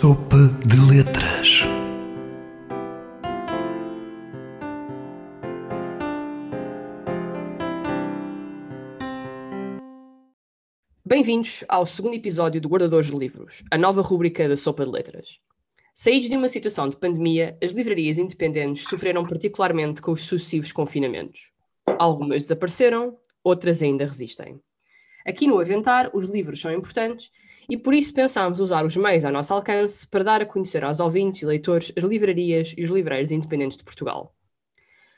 Sopa de Letras. Bem-vindos ao segundo episódio do Guardadores de Livros, a nova rúbrica da Sopa de Letras. Saídos de uma situação de pandemia, as livrarias independentes sofreram particularmente com os sucessivos confinamentos. Algumas desapareceram, outras ainda resistem. Aqui no Aventar, os livros são importantes e por isso pensámos usar os meios ao nosso alcance para dar a conhecer aos ouvintes e leitores as livrarias e os livreiros independentes de Portugal.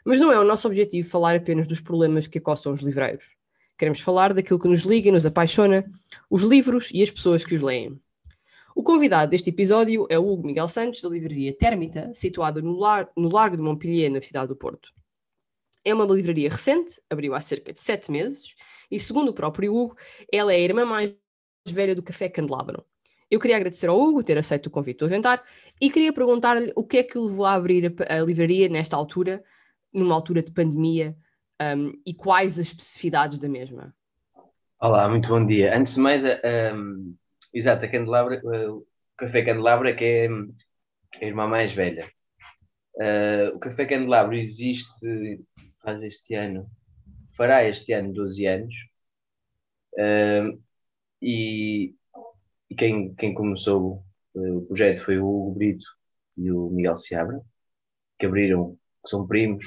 Mas não é o nosso objetivo falar apenas dos problemas que acossam os livreiros. Queremos falar daquilo que nos liga e nos apaixona, os livros e as pessoas que os leem. O convidado deste episódio é o Hugo Miguel Santos, da livraria Térmita, situada no, lar no Largo de Montpellier, na cidade do Porto. É uma livraria recente, abriu há cerca de sete meses, e segundo o próprio Hugo, ela é a irmã mais velha do Café Candelabro. Eu queria agradecer ao Hugo ter aceito o convite do Aventar e queria perguntar-lhe o que é que o levou a abrir a, livraria nesta altura, numa altura de pandemia, um, e quais as especificidades da mesma. Olá, muito bom dia. Antes de mais, um, exato, a Candelabra, o Café Candelabra que é a irmã mais velha. Uh, o Café Candelabro existe faz este ano, fará este ano 12 anos. Uh, e, e quem, quem começou o projeto foi o Hugo Brito e o Miguel Seabra, que abriram, que são primos,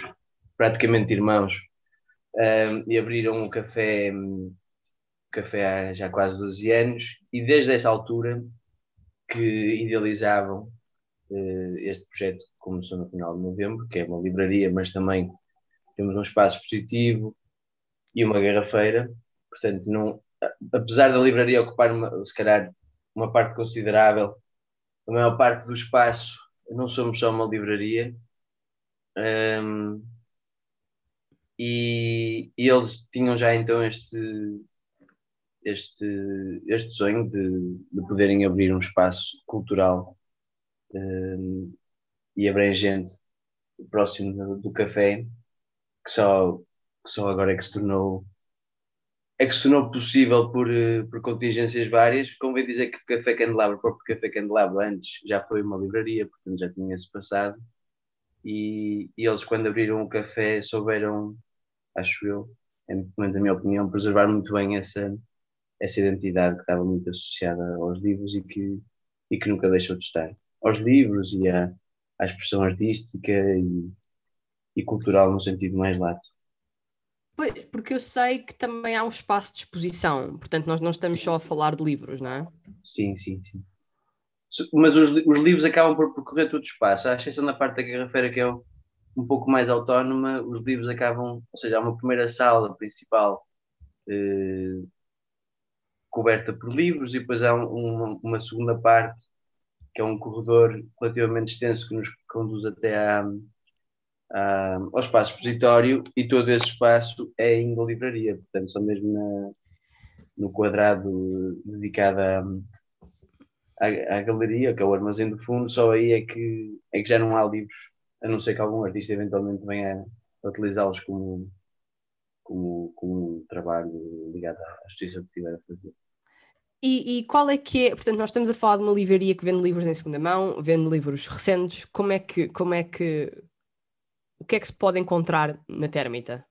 praticamente irmãos, um, e abriram um café, um café há já quase 12 anos, e desde essa altura que idealizavam uh, este projeto que começou no final de novembro, que é uma livraria, mas também temos um espaço expositivo e uma garrafeira, portanto não, apesar da livraria ocupar, uma, se calhar, uma parte considerável, a maior parte do espaço, não somos só uma livraria. Um, e, e, eles tinham já então este, este, este sonho de, de poderem abrir um espaço cultural um, e abrangente próximo do, café, que só, que só agora é que se tornou é que se tornou possível por, eh, por contingências várias. Convém dizer que o Café Candelabro, o próprio Café Candelabro, antes já foi uma livraria, portanto já tinha-se passado. E, e, eles, quando abriram o café, souberam, acho eu, é na minha opinião, preservar muito bem essa, essa identidade que estava muito associada aos livros e que, e que nunca deixou de estar. Aos livros e à, à expressão artística e, e cultural no sentido mais lato. Pois, porque eu sei que também há um espaço de exposição, portanto, nós não estamos só a falar de livros, não é? Sim, sim, sim. Mas os, os livros acabam por percorrer todo o espaço, à exceção da parte da garrafeira, que é um pouco mais autónoma, os livros acabam, ou seja, há uma primeira sala principal eh, coberta por livros, e depois há um, uma, uma segunda parte, que é um corredor relativamente extenso que nos conduz até à, ao espaço expositório e todo esse espaço é em livraria, portanto, só mesmo na, no quadrado dedicado à, à, à, galeria, que é o armazém do fundo, só aí é que, é que já não há livros, a não ser que algum artista eventualmente venha a utilizá-los como, como, como um trabalho ligado à justiça que tiver a fazer. E, e, qual é que é, portanto, nós estamos a falar de uma livraria que vende livros em segunda mão, vende livros recentes, como é que, como é que, o que é que se pode encontrar na Termita?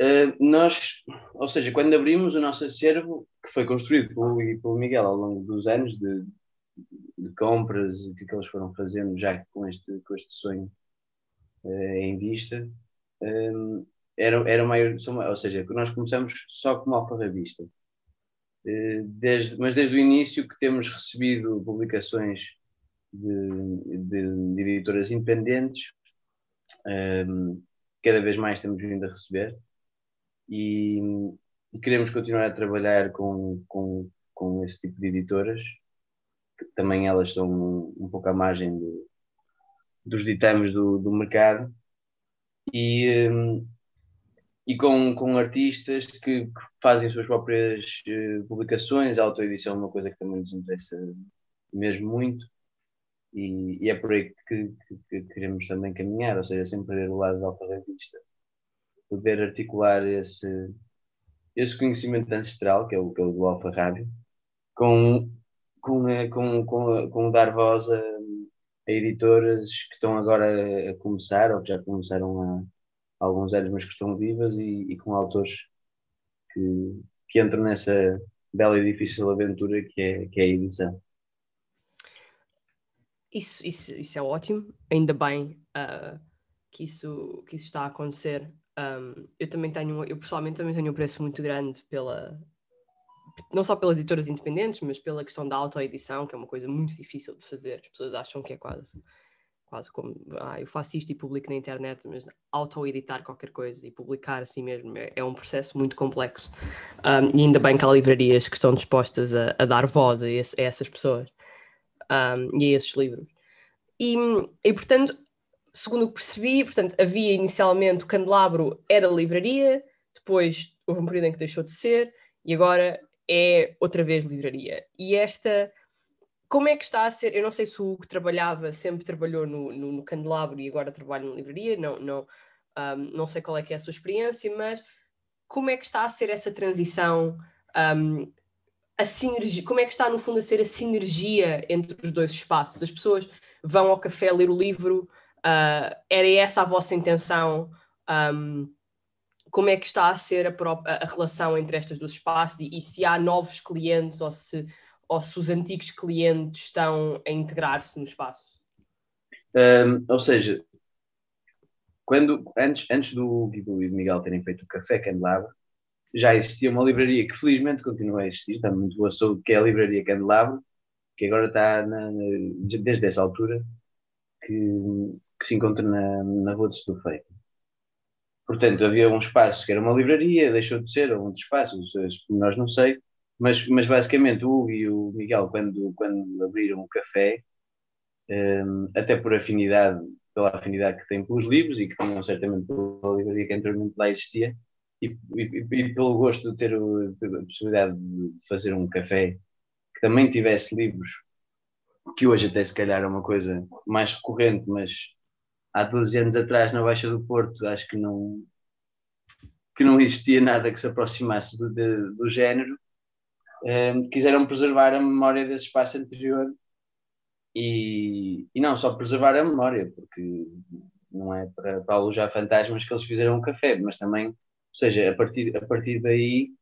Uh, nós, ou seja, quando abrimos o nosso acervo, que foi construído pelo, pelo Miguel ao longo dos anos de, de compras que, que eles foram fazendo já com este, com este sonho uh, em vista, um, era, era maior, ou seja, nós começamos só como alfarrabista. Uh, desde, mas desde o início que temos recebido publicações de, de, de editoras independentes um, cada vez mais temos vindo a receber e, queremos continuar a trabalhar com, com, com esse tipo de editoras, que também elas estão um, um pouco à margem de, dos ditames do, do mercado. E, um, e com, com artistas que, que fazem suas próprias uh, publicações, a autoedição é uma coisa que também nos interessa mesmo muito e, e é por aí que, que, que, queremos também caminhar, ou seja, sempre ver o lado da alfarrabista, poder articular esse, esse conhecimento ancestral, que é o, que é o do alfarrábio, com, com, eh, com, com, com dar voz a, a editoras que estão agora a começar, ou que já começaram há alguns anos, mas que estão vivas, e, e com autores que, que entram nessa bela e difícil aventura que é, que é a edição. Isso, isso, isso é ótimo, ainda bem uh, que, isso, que isso está a acontecer. Um, eu também tenho, eu pessoalmente também tenho um preço muito grande pela, não só pelas editoras independentes, mas pela questão da autoedição, que é uma coisa muito difícil de fazer. As pessoas acham que é quase, quase como, ah, eu faço isto e publico na internet, mas auto-editar qualquer coisa e publicar assim mesmo é, é um processo muito complexo. Um, e ainda bem que há livrarias que estão dispostas a, a dar voz a, esse, a essas pessoas um, e a esses livros. E, e, portanto, segundo o que percebi, portanto, havia inicialmente o candelabro era livraria, depois houve um período em que deixou de ser, e agora é outra vez livraria. E esta, como é que está a ser? Eu não sei se o que trabalhava sempre trabalhou no, no, no candelabro e agora trabalha na livraria, não, não, um, não sei qual é que é a sua experiência, mas como é que está a ser essa transição? Um, a sinergia, como é que está no fundo a ser a sinergia entre os dois espaços? As pessoas vão ao café ler o livro, uh, era essa a vossa intenção? Um, como é que está a ser a, própria, a relação entre estas duas espaços e, e, se há novos clientes ou se, ou se os antigos clientes estão a integrar-se no espaço? Um, ou seja, quando, antes, antes do Guido e do Miguel terem feito o Café Candelabro, já existia uma livraria que felizmente continua a existir, está muito boa saúde, que é a Livraria Candelabro, que agora está na, desde essa altura que, que se encontra na, na Rua de Estufeira. Portanto, havia um espaço que era uma livraria, deixou de ser, ou um espaço, nós não sei, mas, mas basicamente o Hugo e o Miguel, quando, quando abriram o café, um, até por afinidade, pela afinidade que têm pelos livros e que tinham certamente pela livraria que anteriormente lá existia, e, e, e, pelo gosto de ter a possibilidade de fazer um café que também tivesse livros, que hoje até se calhar é uma coisa mais recorrente, mas há 12 anos atrás na Baixa do Porto acho que não que não existia nada que se aproximasse do, de, do género. Um, quiseram preservar a memória desse espaço anterior e, e não só preservar a memória porque não é para, para alojar fantasmas que eles fizeram um café mas também, seja, a partir, a partir daí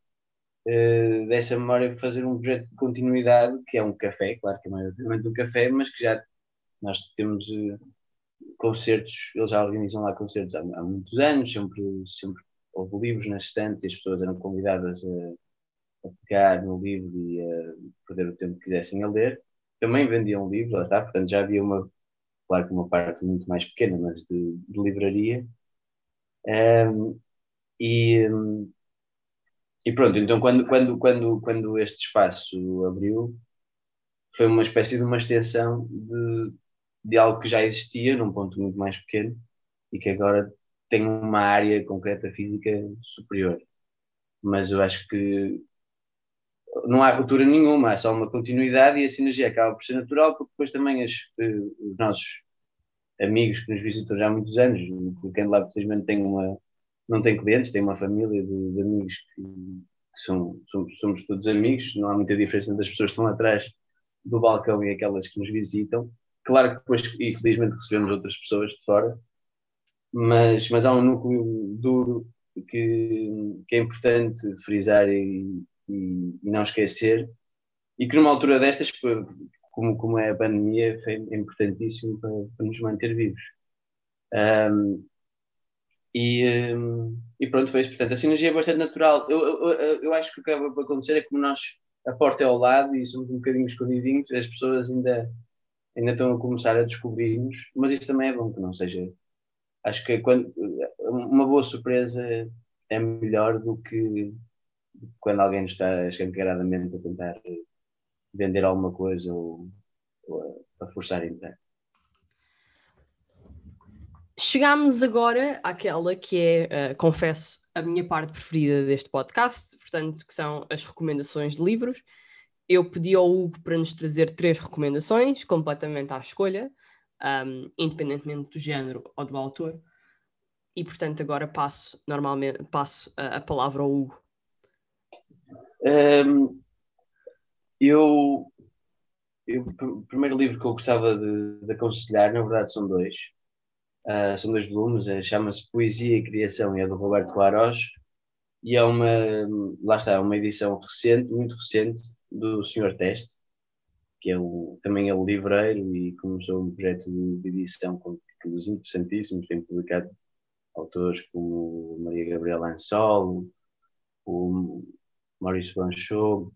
uh, dessa memória fazer um projeto de continuidade que é um café, claro que é maioritariamente um café mas que já nós temos uh, concertos, eles já organizam lá concertos há, há, muitos anos, sempre, sempre houve livros nas estantes e as pessoas eram convidadas a, a pegar no livro e a perder o tempo que quisessem a ler. Também vendiam livros, lá está, portanto já havia uma, claro que uma parte muito mais pequena, mas de, de livraria. Um, e, e pronto, então quando, quando, quando, quando este espaço abriu, foi uma espécie de uma extensão de, de algo que já existia num ponto muito mais pequeno e que agora tem uma área concreta física superior. Mas eu acho que não há ruptura nenhuma, há só uma continuidade e a sinergia acaba por ser natural, porque depois também as, eh, os nossos amigos que nos visitam já há muitos anos, o Candelabro precisamente tem uma, não tem clientes, tem uma família de, de amigos que, são, somos, somos, todos amigos, não há muita diferença entre as pessoas que estão atrás do balcão e aquelas que nos visitam. Claro que depois, infelizmente, recebemos outras pessoas de fora, mas, mas há um núcleo duro que, que é importante frisar e, e, e, não esquecer, e que numa altura destas, como, como é a pandemia, foi importantíssimo para, para nos manter vivos. Um, e, um, e pronto, foi isso. Portanto, a sinergia é bastante natural. Eu, eu, eu acho que o que acaba por acontecer é que como nós, a porta é ao lado e somos um bocadinho escondidinhos, as pessoas ainda ainda estão a começar a descobrir-nos, mas isso também é bom que não seja. Acho que quando, uma boa surpresa é melhor do que quando alguém está escancaradamente a tentar vender alguma coisa ou, ou a, a forçar entrar. Chegámos agora àquela que é, uh, confesso, a minha parte preferida deste podcast, portanto, que são as recomendações de livros eu pedi ao Hugo para nos trazer três recomendações, completamente à escolha, um, independentemente do género ou do autor. E portanto agora passo normalmente passo a, a palavra ao Hugo. Um, eu eu, o primeiro livro que eu gostava de, de aconselhar, na verdade, são dois. Uh, são dois volumes, é, chama-se Poesia e Criação e é do Roberto Claros. E é uma, lá está, uma edição recente, muito recente, do Senhor Teste, que é o, também é o livreiro e começou um projeto de edição com títulos interessantíssimos, tem publicado autores como Maria Gabriela Ansol, o Maurício Banchot.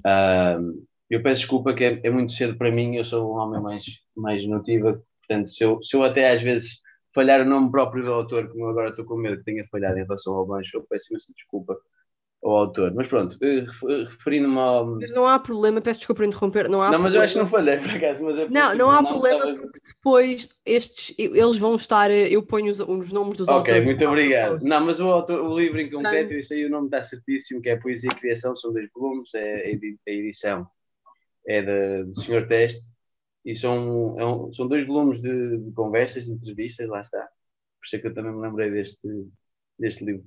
Uh, eu peço desculpa que é, é, muito cedo para mim, eu sou um homem mais, mais notívago, portanto, se eu, se eu até às vezes falhar o nome próprio do autor, como agora estou com medo que tenha falhado em relação ao Bancho, eu peço imensa desculpa ao autor. Mas pronto, eh, eh, referindo-me ao. Mas não há problema, peço desculpa por interromper. Não, há não mas eu acho que não falhei, por acaso. Mas é não, não há não problema estava... porque depois estes, eles vão estar. Eh, eu ponho os, os nomes dos okay, autores. Ok, muito obrigado. Não, mas o, autor, o livro em concreto, isso aí o nome está certíssimo, que é Poesia e Criação, são dois volumes, é a edição é da, do Senhor Teste, e são, é um, são dois volumes de, de, conversas, de entrevistas, lá está. Por isso é que eu também me lembrei deste, deste livro,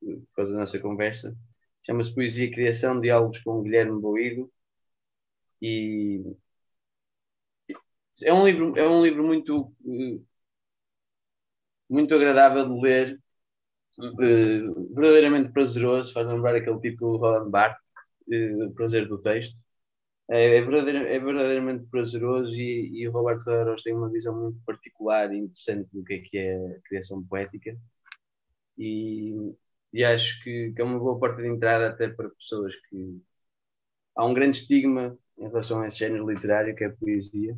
por causa da nossa conversa. Chama-se Poesia e Criação, Diálogos com Guilherme Boido, e é um livro, é um livro muito, muito agradável de ler, verdadeiramente prazeroso, faz lembrar aquele título do Roland Barthes, O Prazer do Texto é, é, é verdadeiramente prazeroso e, e o Roberto Carreiros tem uma visão muito particular e interessante do que é que é a criação poética. E, e acho que, que, é uma boa porta de entrada até para pessoas que há um grande estigma em relação a esse género literário que é a poesia.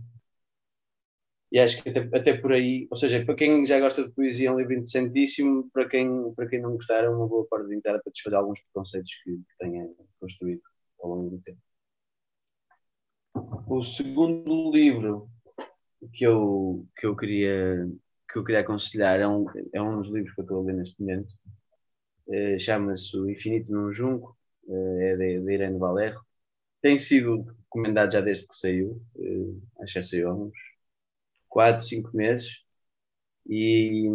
E acho que até, até por aí, ou seja, para quem já gosta de poesia é um livro interessantíssimo, para quem, para quem não gostar é uma boa porta de entrada para desfazer alguns preconceitos que, que tenha construído ao longo do tempo. O segundo livro que eu, que eu, queria, que eu queria aconselhar é um, é um dos livros que eu estou a ler neste momento. Uh, Chama-se O Infinito num Junco, uh, é de, Irene Valerro. Tem sido recomendado já desde que saiu, uh, acho que saiu há uns 4, 5 meses. E,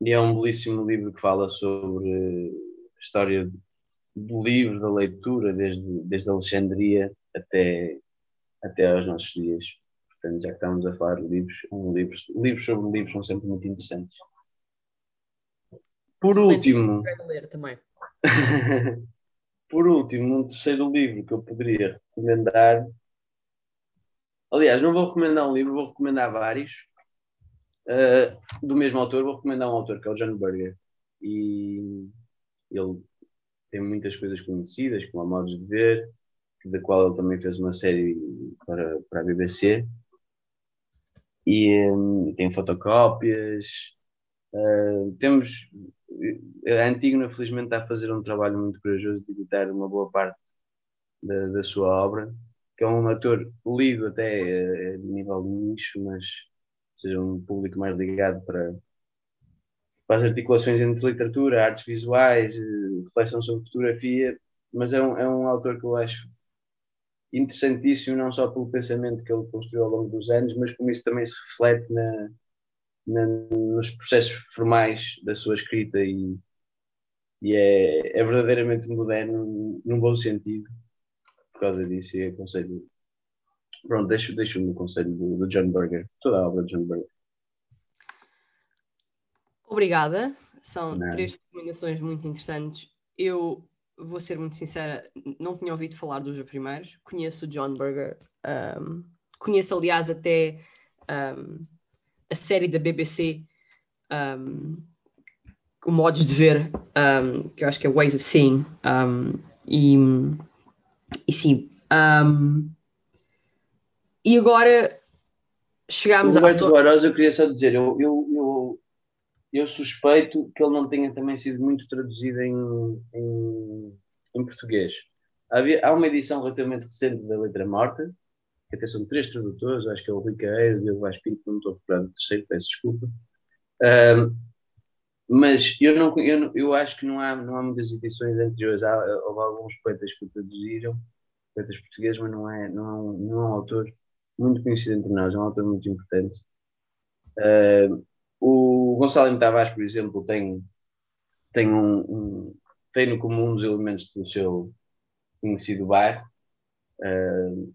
e, é um belíssimo livro que fala sobre a história do livro, da leitura, desde, desde Alexandria até, até aos nossos dias. Portanto, já que estamos a falar de livros, um livro, livros sobre livros são sempre muito interessantes. Por último. também. por último, um terceiro livro que eu poderia recomendar. Aliás, não vou recomendar um livro, vou recomendar vários. Uh, do mesmo autor, vou recomendar um autor que é o John Berger. E ele tem muitas coisas conhecidas, como a Modos de Ver, da qual ele também fez uma série para, para a BBC. E um, tem fotocópias. Uh, temos. A Antígona, felizmente, está a fazer um trabalho muito corajoso de editar uma boa parte da, da sua obra, que é um ator lido até a, a nível de nicho, mas seja um público mais ligado para, para as articulações entre literatura, artes visuais, eh, reflexão sobre fotografia, mas é um, é um autor que eu acho interessantíssimo, não só pelo pensamento que ele construiu ao longo dos anos, mas como isso também se reflete na, na, nos processos formais da sua escrita e, e é, é, verdadeiramente moderno num bom sentido por causa disso e aconselho pronto, deixo, deixo no conselho do, do John Berger toda a obra de John Berger. Obrigada, são Não. três recomendações muito interessantes. Eu vou ser muito sincera, não tinha ouvido falar dos primeiros. Conheço o John Berger, um, conheço, aliás, até um, a série da BBC, um, o Modos de Ver, que eu acho que é Ways of Seeing. e, e sim. e agora chegámos a. O Eduardo eu queria só dizer, eu, eu, eu eu suspeito que ele não tenha também sido muito traduzido em, em, em português. Havia, há uma edição relativamente recente da Letra Morta, que até são três tradutores, acho que é o Rui Caeiro, o Diego Vaz Pinto, não estou procurando o terceiro, peço desculpa. Um, mas eu, não, eu, eu acho que não há, não há muitas edições anteriores. Há, houve alguns poetas que traduziram, poetas portugueses, mas não é, não, é um, não é um autor muito conhecido entre nós, é um autor muito importante. O Gonçalo Tavares, por exemplo, tem, tem, um, um, tem no comum um dos elementos do seu conhecido bairro Uh,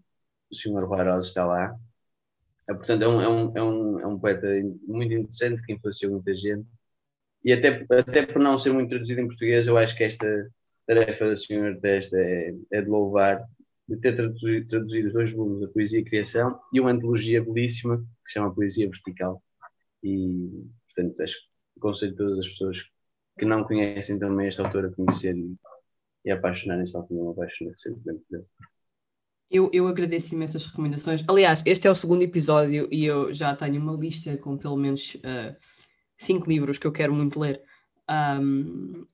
o Sr. Rui está lá. Uh, portanto, é um, é, um, é, um, é um poeta muito interessante que influenciou muita gente. E até, até por não ser muito traduzido em português, eu acho que esta tarefa da Sr. Testa é, é de louvar de ter traduzido, traduzido dois volumes, a Poesia e a Criação, e uma antologia belíssima que se chama Poesia Vertical. E, portanto, acho que aconselho todas as pessoas que não conhecem também esta autora a conhecer e, e apaixonarem-se tal como eu apaixonei recentemente dele. Eu, eu agradeço imensas recomendações. Aliás, este é o segundo episódio e eu já tenho uma lista com pelo menos uh, cinco livros que eu quero muito ler. Um,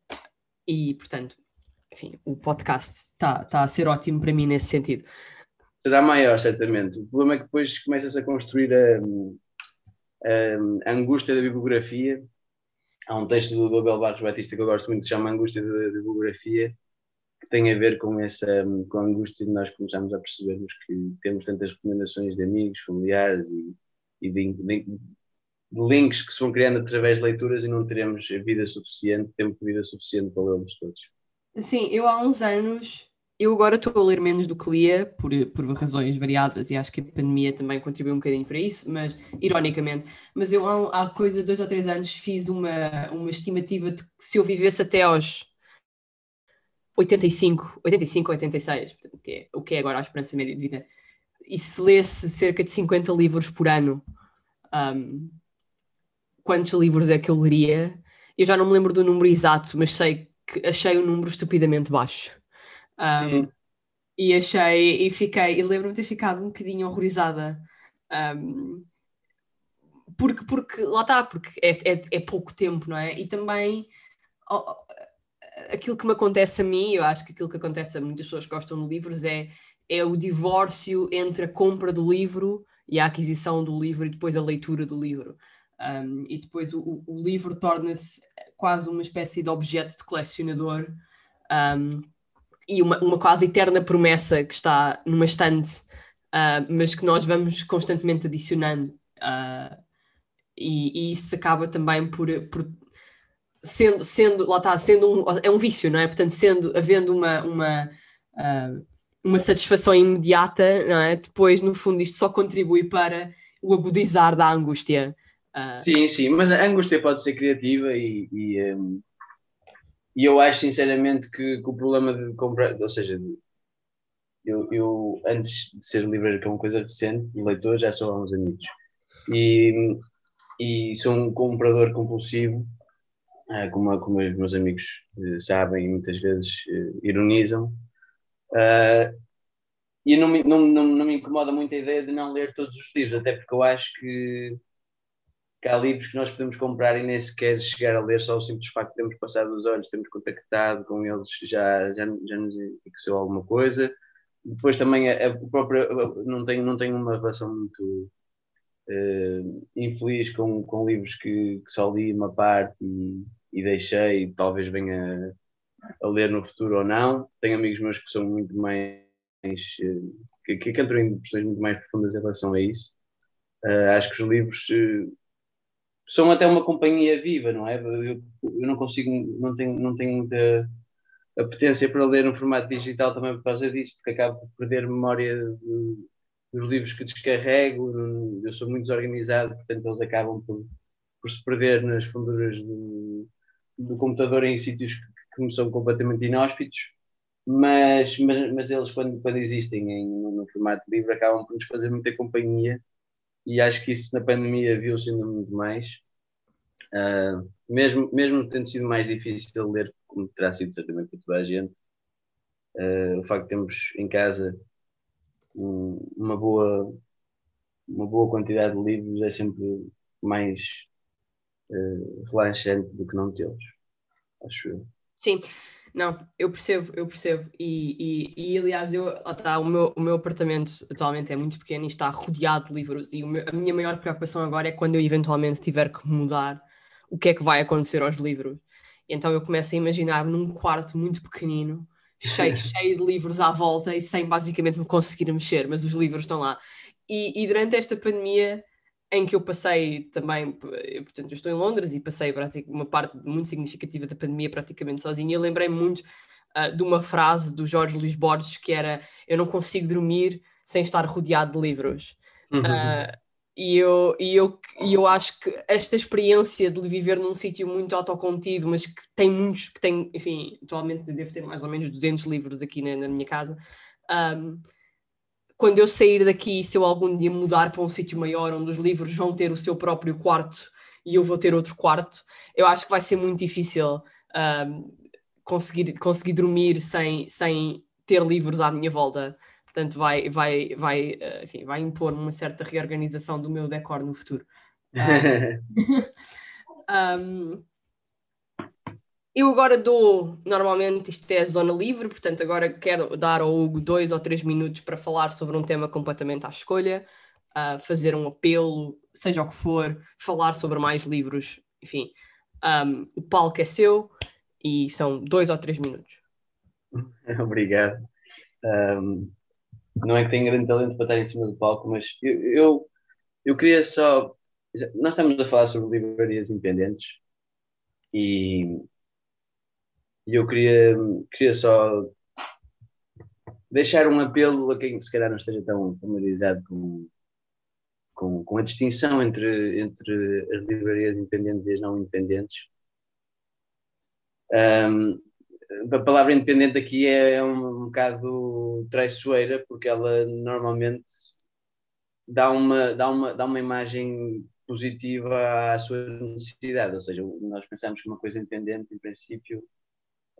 e, portanto, enfim, o podcast está tá a ser ótimo para mim nesse sentido. Será maior, certamente. O problema é que depois começas a construir a, a, angústia da bibliografia. Há um texto do Abel Barros Batista que eu gosto muito, que se chama Angústia da Bibliografia, que tem a ver com essa com a angústia de nós começarmos a percebermos que temos tantas recomendações de amigos, familiares e, e de, de, links que se vão criando através de leituras e não teremos vida suficiente, tempo de vida suficiente para lê-los todos. Sim, eu há uns anos, eu agora estou a ler menos do que lia, por, por razões variadas, e acho que a pandemia também contribuiu um bocadinho para isso, mas ironicamente. Mas eu há, há coisa de dois ou três anos fiz uma, uma estimativa de que se eu vivesse até aos 85, 85 ou 86, portanto, que é, o que é agora a esperança média de vida, e se lesse cerca de 50 livros por ano, um, quantos livros é que eu leria? Eu já não me lembro do número exato, mas sei que achei o número estupidamente baixo. Um, e achei, e fiquei, e lembro-me de ter ficado um bocadinho horrorizada. Um, porque, porque, lá está, porque é, é, é, pouco tempo, não é? E também oh, aquilo que me acontece a mim, eu acho que aquilo que acontece a muitas pessoas que gostam de livros é, é o divórcio entre a compra do livro e a aquisição do livro e depois a leitura do livro. Um, e depois o, o livro torna-se quase uma espécie de objeto de colecionador um, e uma, uma quase eterna promessa que está numa estante, uh, mas que nós vamos constantemente adicionando. Uh, e, e, isso acaba também por, por sendo, sendo, lá está, sendo um, é um vício, não é? Portanto, sendo, havendo uma, uma, uh, uma satisfação imediata, não é? Depois, no fundo, isto só contribui para o agudizar da angústia. Sim, sim, mas a angústia pode ser criativa e, e, um, e eu acho sinceramente que, que, o problema de comprar, ou seja, eu, eu antes de ser livreiro, que é uma coisa recente, leitor, já sou há uns anos e, e sou um comprador compulsivo, uh, como, como os meus amigos uh, sabem e muitas vezes uh, ironizam. e não me, não, não, não me incomoda muito a ideia de não ler todos os livros, até porque eu acho que que há livros que nós podemos comprar e nem sequer chegar a ler, só o simples facto de termos passado os olhos, termos contactado com eles, já, já, já nos fixou alguma coisa. Depois também a, a própria, não tenho, não tenho uma relação muito uh, infeliz com, com livros que, que, só li uma parte e, e deixei, talvez venha a, ler no futuro ou não. Tenho amigos meus que são muito mais. Uh, que, que entram em questões muito mais profundas em relação a isso. Uh, acho que os livros são até uma companhia viva, não é? Eu, eu não consigo, não tenho, não tenho muita apetência para ler no formato digital também por causa disso, porque acabo por perder memória de, dos livros que descarrego, eu sou muito desorganizado, portanto eles acabam por, por se perder nas funduras do, do computador em sítios que, que me são completamente inóspitos, mas, mas, mas eles quando, quando existem em, no, no formato livre acabam por nos fazer muita companhia e acho que isso na pandemia viu-se ainda muito mais. Uh, mesmo, mesmo tendo sido mais difícil ler, como terá sido certamente para toda a gente, uh, o facto de termos em casa um, uma, boa, uma boa quantidade de livros é sempre mais uh, relaxante do que não tê-los, acho eu. Sim, não, eu percebo, eu percebo. E, e, e aliás, eu, tá, o, meu, o meu apartamento atualmente é muito pequeno e está rodeado de livros. E meu, a minha maior preocupação agora é quando eu eventualmente tiver que mudar, o que é que vai acontecer aos livros. Então eu começo a imaginar num quarto muito pequenino, cheio, cheio de livros à volta e sem basicamente me conseguir mexer, mas os livros estão lá. E, e durante esta pandemia em que eu passei também, eu, portanto, eu estou em Londres e passei uma parte muito significativa da pandemia praticamente sozinha. Eu lembrei muito uh, de uma frase do Jorge Luís Borges que era eu não consigo dormir sem estar rodeado de livros. Uhum. Uh, e eu, e, eu, e eu acho que esta experiência de viver num sítio muito autocontido, mas que tem muitos, que tem, enfim, atualmente devo ter mais ou menos 200 livros aqui na, na minha casa. Um, quando eu sair daqui, se eu algum dia mudar para um sítio maior, onde os livros vão ter o seu próprio quarto e eu vou ter outro quarto, eu acho que vai ser muito difícil um, conseguir, conseguir dormir sem, sem ter livros à minha volta. Portanto, vai, vai, vai, uh, enfim, vai impor uma certa reorganização do meu decor no futuro. um, eu agora dou, normalmente isto é zona livre, portanto agora quero dar ao Hugo dois ou três minutos para falar sobre um tema completamente à escolha, uh, fazer um apelo, seja o que for, falar sobre mais livros, enfim. Um, o palco é seu e são dois ou três minutos. Obrigado. Um, não é que tenho grande talento para estar em cima do palco, mas eu, eu, eu queria só. Nós estamos a falar sobre livrarias independentes e e eu queria, queria só deixar um apelo a quem se calhar não esteja tão familiarizado com, com, com a distinção entre, entre as livrarias independentes e as não independentes. Um, a palavra independente aqui é, é um, um bocado traiçoeira, porque ela normalmente dá uma, dá uma, dá uma imagem positiva à sua necessidade, ou seja, nós pensamos que uma coisa independente, em princípio,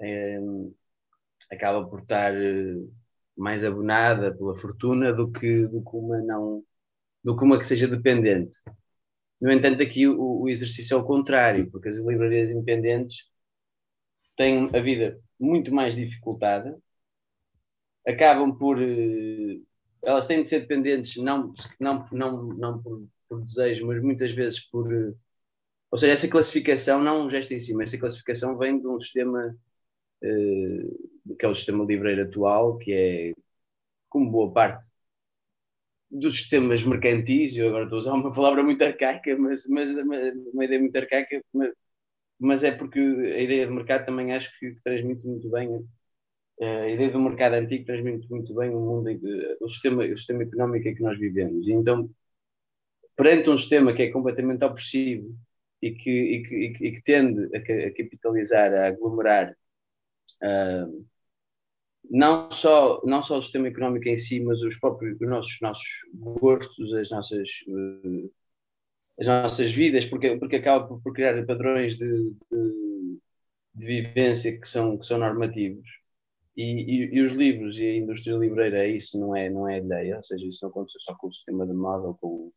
é, acaba por estar eh, mais abonada pela fortuna do que, do que uma não do que uma que seja dependente. No entanto, aqui o, o exercício é o contrário, porque as livrarias independentes têm a vida muito mais dificultada, acabam por. Eh, elas têm de ser dependentes não, não, não, não por, por desejo, mas muitas vezes por. Ou seja, essa classificação, não um gesto em si, mas essa classificação vem de um sistema que é o sistema livreiro atual, que é, como boa parte dos sistemas mercantis, eu agora estou a usar uma palavra muito arcaica, mas, mas uma ideia muito arcaica, mas, mas é porque a ideia de mercado também acho que transmite muito bem eh, a ideia do mercado antigo transmite muito bem o mundo, o sistema, o sistema económico em que nós vivemos. E então, perante um sistema que é completamente opressivo e que, e que, e que, tende a, capitalizar, a aglomerar Uh, não só não só o sistema económico em si, mas os próprios os nossos nossos gostos, as nossas uh, as nossas vidas, porque porque acaba por, por criar padrões de, de, de, vivência que são que são normativos. E, e, e, os livros e a indústria livreira isso não é não é ideia, ou seja, isso não acontece só com o sistema de moda ou com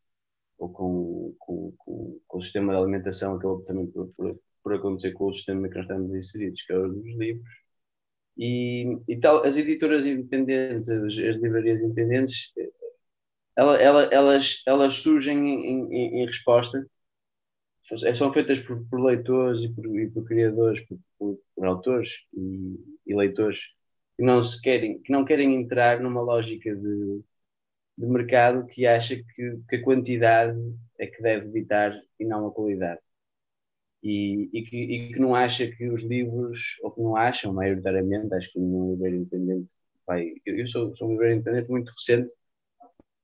ou com, com, com, com o sistema de alimentação, acabou também por, por, por acontecer com o sistema que nós estamos inseridos, que é o dos livros e, e tal, as editoras independentes, as, as livrarias independentes, ela, ela, elas, elas surgem em, em, em, resposta, são feitas por, por leitores e por, e por criadores, por, por, por autores e, e, leitores que não, se querem, que não querem entrar numa lógica de, de mercado que acha que, que a quantidade é que deve ditar e não a qualidade e, e, que, e, que, não acha que os livros, ou que não acham, maioritariamente, acho que no livro independente, eu, eu sou, sou um livro independente muito recente,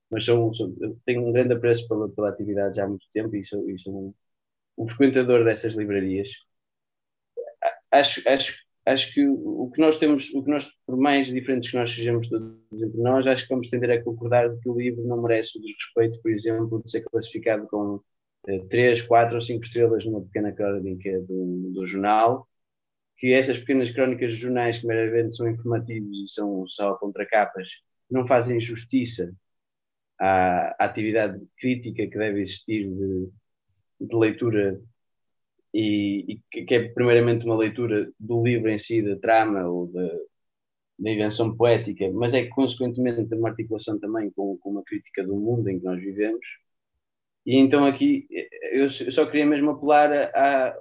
mas sou, sou, tenho um grande apreço pela, pela atividade já há muito tempo e sou, e sou um, um, frequentador dessas livrarias. Acho, acho, acho que o que nós temos, o que nós, por mais diferentes que nós sejamos todos entre nós, acho que vamos tender a concordar que o livro não merece o desrespeito, por exemplo, de ser classificado com eh, três, quatro ou cinco estrelas numa pequena crónica do, do jornal, que essas pequenas crónicas de jornais que meramente são informativos e são só contracapas, não fazem justiça à, à atividade crítica que deve existir de, de leitura e, e, que é primeiramente uma leitura do livro em si, da trama ou da, da invenção poética, mas é consequentemente uma articulação também com, com uma crítica do mundo em que nós vivemos e então aqui eu só queria mesmo apelar a, a,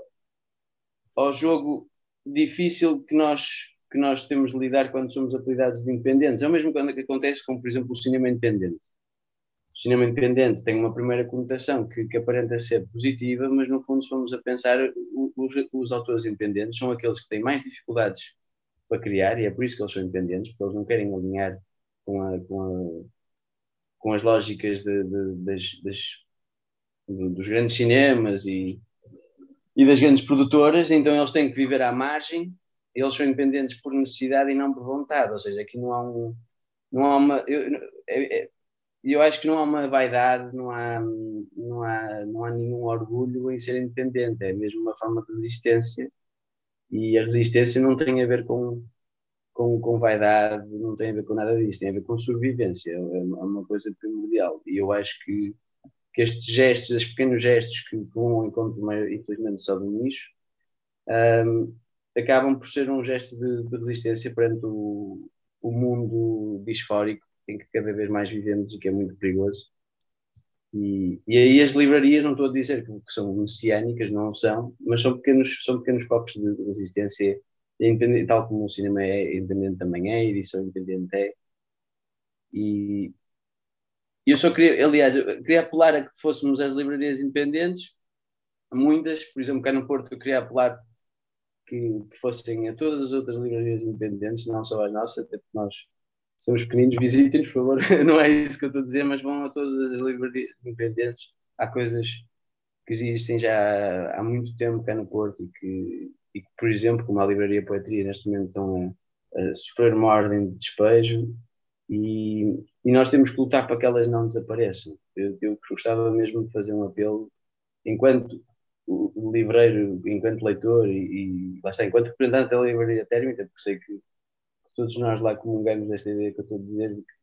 ao jogo difícil que nós, que nós temos de lidar quando somos apelidados de independentes. É o mesmo quando acontece com, por exemplo, o cinema independente. O cinema independente tem uma primeira conotação que, que aparenta ser positiva, mas no fundo, se formos a pensar, os, os autores independentes são aqueles que têm mais dificuldades para criar, e é por isso que eles são independentes, porque eles não querem alinhar com, a, com, a, com as lógicas de, de, das, das, dos grandes cinemas e, e das grandes produtoras, então eles têm que viver à margem, eles são independentes por necessidade e não por vontade, ou seja, aqui não há um. Não há uma, eu, eu, eu acho que não há uma vaidade, não há, não, há, não há nenhum orgulho em ser independente, é mesmo uma forma de resistência e a resistência não tem a ver com, com, com vaidade, não tem a ver com nada disso, tem a ver com sobrevivência, é uma coisa primordial. E eu acho que que estes gestos, estes pequenos gestos que, vão encontro, infelizmente, só do nicho, um, acabam por ser um gesto de, de resistência perante o, o, mundo disfórico em que cada vez mais vivemos e que é muito perigoso. E, e aí as livrarias, não estou a dizer que, são messiânicas, não são, mas são pequenos, são pequenos focos de, resistência, tal como o cinema é independente também é, edição independente é. E, e eu só queria, aliás, eu queria apelar a que fôssemos as livrarias independentes, muitas, por exemplo, cá no Porto, eu queria apelar que, que fossem a todas as outras livrarias independentes, não só as nossas, até porque nós somos pequeninos, visitem-nos, por favor, não é isso que eu estou a dizer, mas vão a todas as livrarias independentes. Há coisas que existem já há muito tempo cá no Porto e que, e que por exemplo, como a Livraria Poetria, neste momento estão a, a sofrer uma ordem de despejo e, e nós temos que lutar para que elas não desapareçam. Eu, eu gostava mesmo de fazer um apelo, enquanto o, livreiro, enquanto leitor e, e lá está, enquanto representante da livraria térmica, porque sei que, todos nós lá comungamos desta ideia que eu estou a dizer, de que,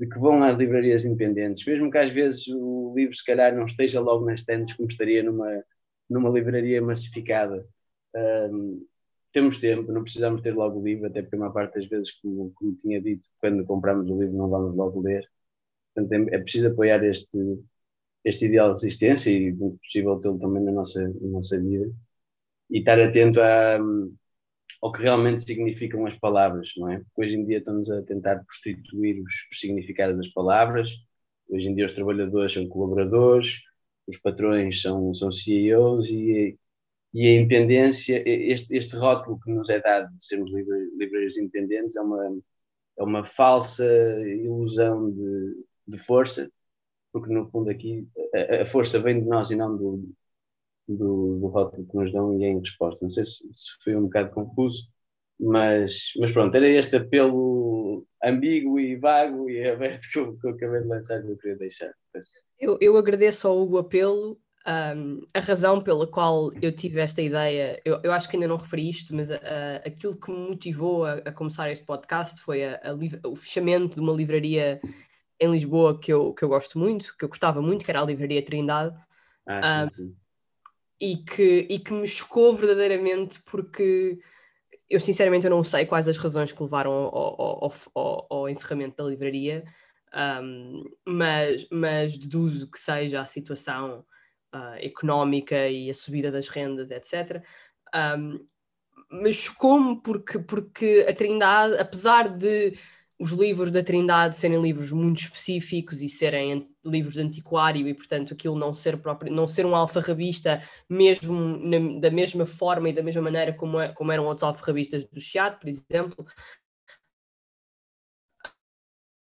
de que, vão às livrarias independentes, mesmo que às vezes o livro se calhar não esteja logo nas estantes como estaria numa, numa livraria massificada. Um, temos tempo, não precisamos ter logo o livro, até porque a maior parte das vezes, como, como tinha dito, quando compramos o livro não vamos logo ler. Portanto, é, é preciso apoiar este, este ideal de resistência e, possível, tê-lo também na nossa, na nossa vida. E estar atento a, ao que realmente significam as palavras, não é? Porque hoje em dia estamos a tentar prostituir os, os significados das palavras. Hoje em dia os trabalhadores são colaboradores, os patrões são, são CEOs e e a independência, este, este rótulo que nos é dado de sermos livreiros independentes é uma, é uma falsa ilusão de, de força, porque no fundo aqui a, a, força vem de nós e não do, do, do rótulo que nos dão e é em resposta. Não sei se, se foi um bocado confuso, mas, mas pronto, era este apelo ambíguo e vago e aberto que eu, que eu acabei de lançar que eu queria deixar. Eu, eu agradeço ao Hugo apelo um, a razão pela qual eu tive esta ideia, eu, eu acho que ainda não referi isto, mas aquilo que me motivou a, a começar este podcast foi o fechamento de uma livraria em Lisboa que eu, que eu gosto muito, que eu gostava muito, que era a Livraria Trindade. Ah, sim, sim. E, que, e que me chocou verdadeiramente porque eu sinceramente eu não sei quais as razões que levaram ao, ao, ao, ao encerramento da livraria, um, mas, mas deduzo que seja a situação uh, económica e a subida das rendas, etc. Um, mas como porque, porque a Trindade, apesar de os livros da Trindade serem livros muito específicos e serem livros de antiquário e portanto aquilo não ser próprio, não ser um alfarrabista mesmo na, da mesma forma e da mesma maneira como, é, como eram outros alfarrabistas do Chiado, por exemplo.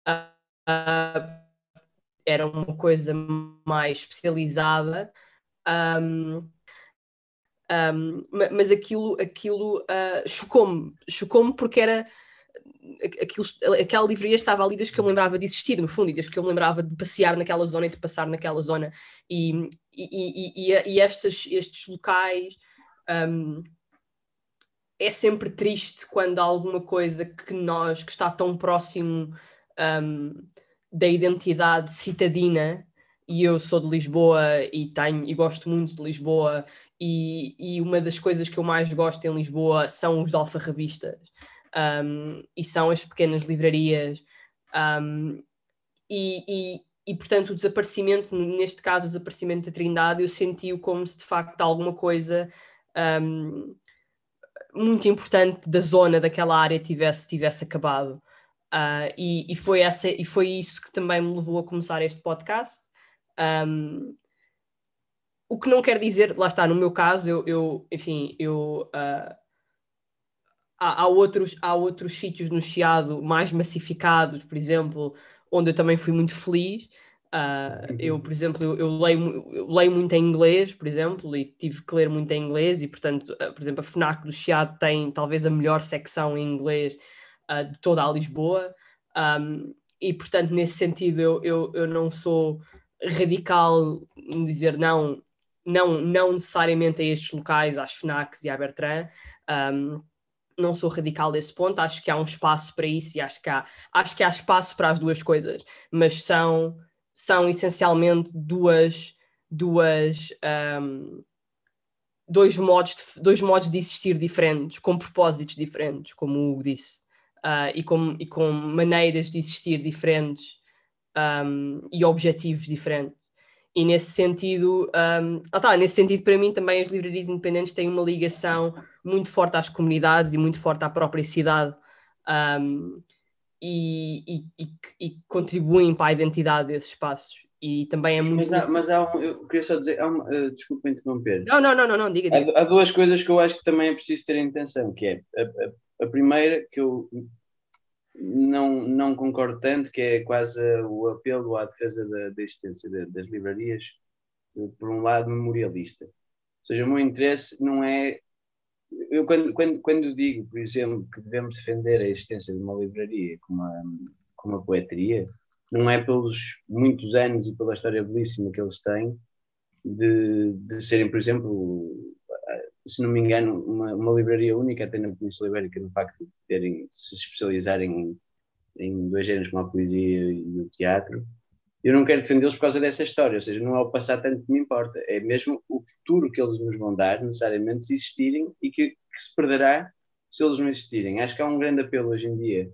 Uh, era uma coisa mais especializada, um, um, mas aquilo, aquilo uh, chocou-me, chocou-me porque era aquilo, aquela livraria estava ali desde que eu me lembrava de existir, no fundo, e desde que eu me lembrava de passear naquela zona e de passar naquela zona, e, e, e, e estes, estes locais. Um, é sempre triste quando há alguma coisa que nós, que está tão próximo um, da identidade citadina, e eu sou de Lisboa e tenho e gosto muito de Lisboa, e, e uma das coisas que eu mais gosto em Lisboa são os alfarrabistas um, e são as pequenas livrarias. Um, e, e, e, portanto, o desaparecimento, neste caso, o desaparecimento da Trindade, eu senti-o como se de facto alguma coisa um, muito importante da zona, daquela área, tivesse, tivesse acabado. Uh, e, e, foi essa, e foi isso que também me levou a começar este podcast. Um, o que não quer dizer, lá está, no meu caso, eu, eu enfim, eu uh, há, há, outros, há outros sítios no Chiado mais massificados, por exemplo, onde eu também fui muito feliz. Uh, eu, por exemplo, eu, eu, leio, eu, leio, muito em inglês, por exemplo, e tive que ler muito em inglês, e portanto, por exemplo, a FNAC do Chiado tem talvez a melhor secção em inglês uh, de toda a Lisboa, um, e portanto, nesse sentido, eu, eu, eu não sou radical em dizer não, não, não necessariamente a estes locais, às FNACs e à Bertrand. Um, não sou radical desse ponto, acho que há um espaço para isso e acho que há, acho que há espaço para as duas coisas, mas são, são essencialmente duas, duas um, dois, modos de, dois modos de existir diferentes, com propósitos diferentes, como o Hugo disse, uh, e, com, e com maneiras de existir diferentes um, e objetivos diferentes. E nesse sentido, um, ah, tá, nesse sentido, para mim, também as livrarias independentes têm uma ligação muito forte às comunidades e muito forte à própria cidade um, e, e, e, contribuem para a identidade desses espaços. E também é muito. Mas há, mas há um, eu queria só dizer, há um, uh, desculpa interromper. Não, não, não, não, não diga. diga. Há, há, duas coisas que eu acho que também é preciso ter em atenção, que é a, a, a primeira que eu não, não concordo tanto, que é quase o apelo à defesa da, da existência de, das livrarias, por um lado memorialista. Ou seja, o meu interesse não é. Eu, quando, quando, quando digo, por exemplo, que devemos defender a existência de uma livraria como a, como a poetria, não é pelos muitos anos e pela história belíssima que eles têm de, de serem, por exemplo, se não me engano, uma, uma livraria única até na Península Ibérica no facto de terem, se especializarem em, em dois géneros como a poesia e o teatro. Eu não quero defendê-los por causa dessa história, ou seja, não é o passado tanto que me importa, é mesmo o futuro que eles nos vão dar, necessariamente, se existirem e que, que se perderá se eles não existirem. Acho que há um grande apelo hoje em dia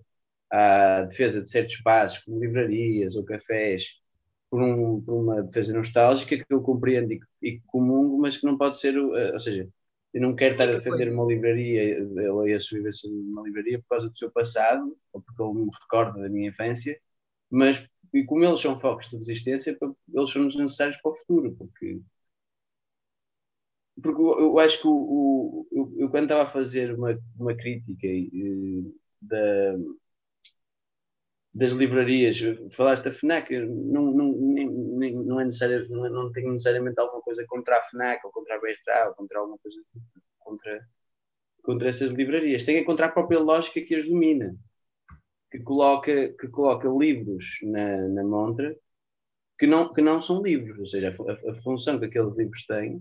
à defesa de certos espaços, como livrarias ou cafés, por, um, por uma defesa nostálgica que eu compreendo e, e comungo, mas que não pode ser, ou seja, eu não quero estar a defender coisa. uma livraria, ela ia sobrevivência de uma livraria por causa do seu passado, ou porque ele me recorda da minha infância, mas e como eles são focos de resistência, eles são necessários para o futuro, porque porque eu, acho que o, o eu, eu, quando estava a fazer uma, uma crítica uh, da, das livrarias, falaste da FNAC, não, não, nem, não é necessário, não, não tenho necessariamente alguma coisa contra a FNAC ou contra a BRA ou contra alguma coisa contra, contra essas livrarias. Tem a contra a própria lógica que as domina, que coloca, que coloca livros na, na montra que não, que não são livros, ou seja, a, a função que aqueles livros têm.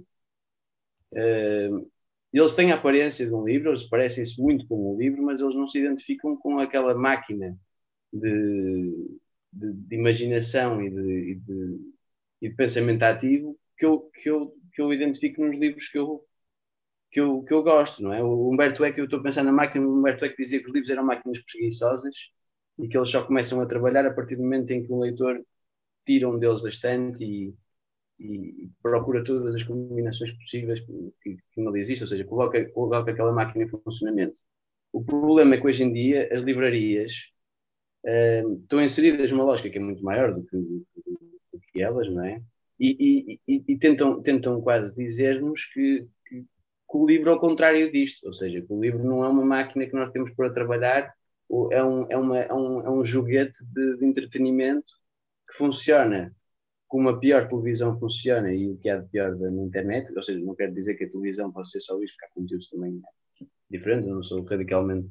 Uh, eles têm a aparência de um livro, eles parecem-se muito com um livro, mas eles não se identificam com aquela máquina de, de, de imaginação e de, e de, e de, pensamento ativo que eu, que, eu, que eu identifico nos livros que eu, que eu, que eu gosto, não é? O Humberto Eco, eu estou a pensar na máquina, o Humberto Eco dizia que os livros eram máquinas preguiçosas e que eles só começam a trabalhar a partir do momento em que um leitor tira um deles da estante e, e procura todas as combinações possíveis que, que não existem, ou seja, coloca, coloca aquela máquina em funcionamento. O problema é que hoje em dia as livrarias estão inseridas numa lógica que é muito maior do que, do, que elas, não é? E, e, e, e tentam, tentam quase dizer-nos que, que, que, o livro é o contrário disto, ou seja, que o livro não é uma máquina que nós temos para trabalhar, é um, é uma, é um, é um joguete de, de entretenimento que funciona como a pior televisão funciona e o que há de pior na internet, ou seja, não quero dizer que a televisão pode ser só isso, porque há conteúdos também diferentes, eu não sou radicalmente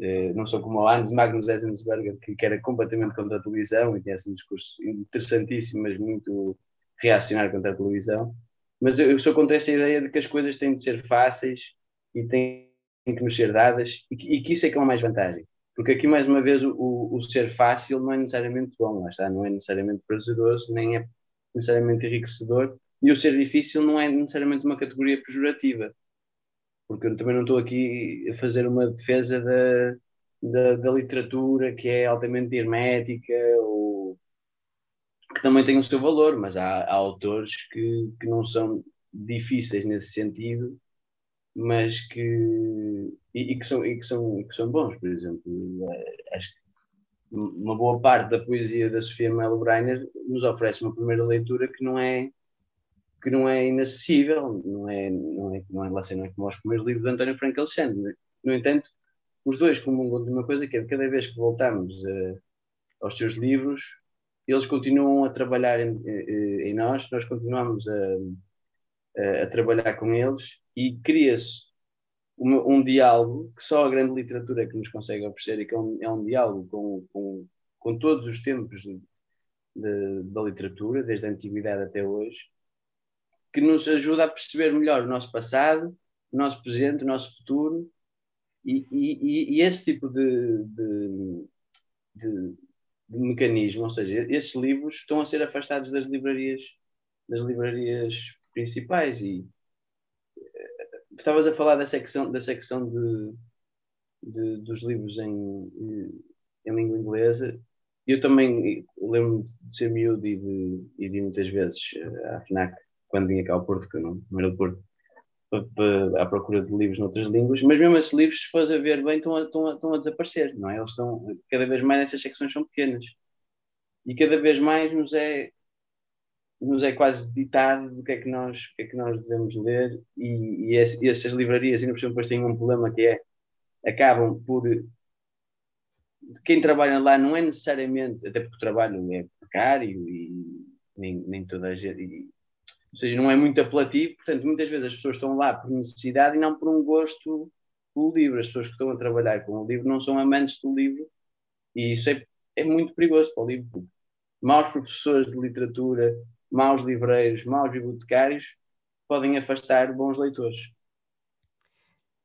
eh, não sou como o Hans Magnus Enzensberger, que, era completamente contra a televisão e tinha assim um discurso interessantíssimo, mas muito reacionário contra a televisão. Mas eu, eu sou contra essa ideia de que as coisas têm de ser fáceis e têm que nos ser dadas e que, e que isso é que é uma mais vantagem. Porque aqui, mais uma vez, o, o, ser fácil não é necessariamente bom, lá está, não é necessariamente prazeroso, nem é necessariamente enriquecedor, e o ser difícil não é necessariamente uma categoria pejorativa porque eu também não estou aqui a fazer uma defesa da, da, da literatura que é altamente hermética ou que também tem o seu valor, mas há, há autores que, que não são difíceis nesse sentido, mas que e, e, que são e que são e que são bons, por exemplo, eh, acho que uma boa parte da poesia da Sofia Melo Breiner nos oferece uma primeira leitura que não é que não é inacessível, não é, não é, não é, não é como os primeiros livros de António Franco Alexandre. No entanto, os dois comungam de uma coisa que é cada vez que voltamos uh, aos seus livros, eles continuam a trabalhar em, em nós, nós continuamos a, a, a trabalhar com eles e cria-se um, um, diálogo que só a grande literatura que nos consegue oferecer e que é um, é um diálogo com, com, com todos os tempos de, de, da literatura, desde a antiguidade até hoje, que nos ajuda a perceber melhor o nosso passado, o nosso presente, o nosso futuro. E, e, e esse tipo de, de, de, de, mecanismo, ou seja, esses livros estão a ser afastados das livrarias, das livrarias principais. E eh, estavas a falar da secção, da secção de, dos livros em, em língua inglesa. Eu também lembro de ser miúdo e de, e de muitas vezes eh, à FNAC, quando vinha cá ao Porto, que eu não, não era do Porto, à procura de livros noutras línguas, mas mesmo esses livros, se fores a ver bem, estão a, estão a, estão a desaparecer, não é? Eles estão, cada vez mais essas secções são pequenas. E cada vez mais nos é, nos é quase ditado do que é que nós, que é que nós devemos ler e, e, esse, e essas livrarias, ainda por cima, depois têm um problema que é, acabam por... Quem trabalha lá não é necessariamente, até porque o trabalho é precário e nem, nem toda a gente ou seja, não é muito apelativo, portanto, muitas vezes as pessoas estão lá por necessidade e não por um gosto pelo livro. As pessoas que estão a trabalhar com o livro não são amantes do livro e isso é, é muito perigoso para o livro. Maus professores de literatura, maus livreiros, maus bibliotecários podem afastar bons leitores.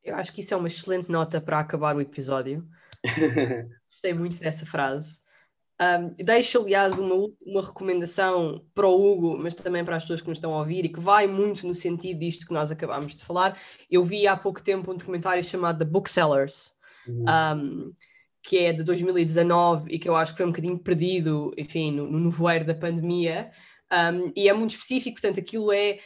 Eu acho que isso é uma excelente nota para acabar o episódio. Gostei muito dessa frase. Um, deixo, aliás, uma, uma recomendação para o Hugo, mas também para as pessoas que nos estão a ouvir e que vai muito no sentido disto que nós acabámos de falar. Eu vi há pouco tempo um documentário chamado The Booksellers, uhum. um, que é de 2019 e que eu acho que foi um bocadinho perdido, enfim, no, no nevoeiro da pandemia. Um, e é muito específico, portanto, aquilo é,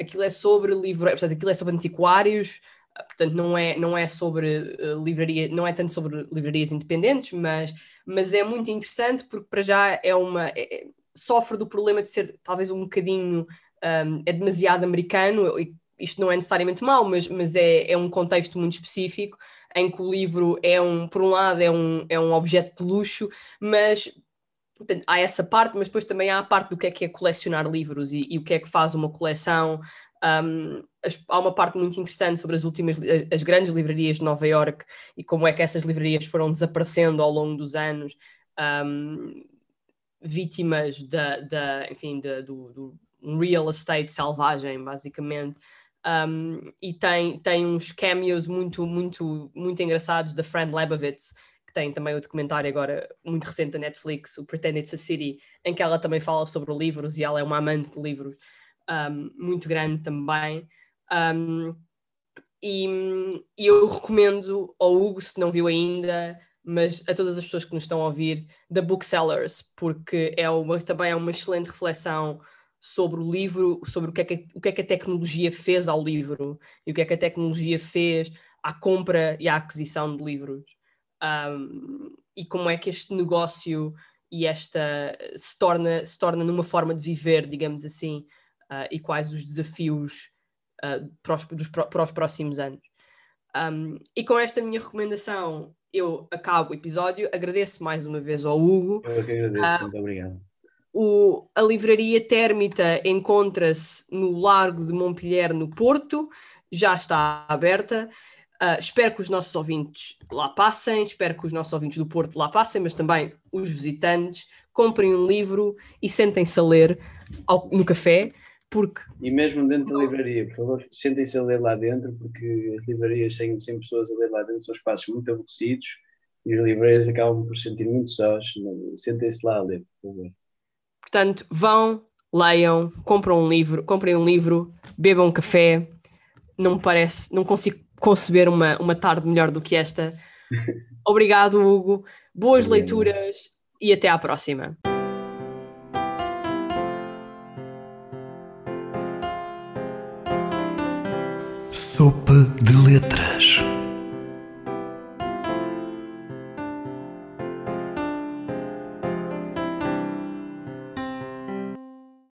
aquilo é sobre livro, portanto, aquilo é sobre antiquários, portanto não é, não é sobre uh, livraria, não é tanto sobre livrarias independentes, mas, mas é muito interessante porque para já é uma é, é sofre do problema de ser talvez um bocadinho um, é demasiado americano, isto não é necessariamente mau, mas, mas é, é um contexto muito específico em que o livro é um, por um lado, é um, é um objeto de luxo, mas portanto, há essa parte, mas depois também há a parte do que é que é colecionar livros e, e o que é que faz uma coleção, um, há uma parte muito interessante sobre as últimas, as grandes livrarias de Nova York e como é que essas livrarias foram desaparecendo ao longo dos anos, um, vítimas da, da enfim, da, do, do, real estate selvagem, basicamente. Um, e tem, tem uns cameos muito, muito, muito engraçados da Fran Lebowitz, que tem também o documentário agora muito recente da Netflix, o Pretend It's a City, em que ela também fala sobre livros e ela é uma amante de livros um, muito grande também. Um, e, e, eu recomendo ao Hugo, se não viu ainda, mas a todas as pessoas que nos estão a ouvir, The Booksellers, porque é uma, também é uma excelente reflexão sobre o livro, sobre o que, é que, o que é que a tecnologia fez ao livro e o que é que a tecnologia fez à compra e à aquisição de livros. Um, e como é que este negócio e esta se torna, se torna numa forma de viver, digamos assim, uh, e quais os desafios uh, para, os, dos, para, os, próximos anos. Um, e com esta minha recomendação, eu acabo o episódio. Agradeço mais uma vez ao Hugo. Eu é que agradeço, uh, muito obrigado. O, a livraria Térmita encontra-se no Largo de Montpellier, no Porto, já está aberta. Uh, espero que os nossos ouvintes lá passem, espero que os nossos ouvintes do Porto lá passem, mas também os visitantes comprem um livro e sentem-se a ler ao, no café porque... E mesmo dentro da livraria, por favor, sentem-se a ler lá dentro, porque as livrarias têm 100 pessoas a ler lá dentro, são espaços muito aborrecidos e os livreiros acabam por se sentir muito sós. Sentem-se lá a ler, por favor. Portanto, vão, leiam, compram um livro, comprem um livro, bebam um café. Não me parece, não consigo conceber uma, uma tarde melhor do que esta. Obrigado, Hugo. Boas leituras e até à próxima. Sopa de Letras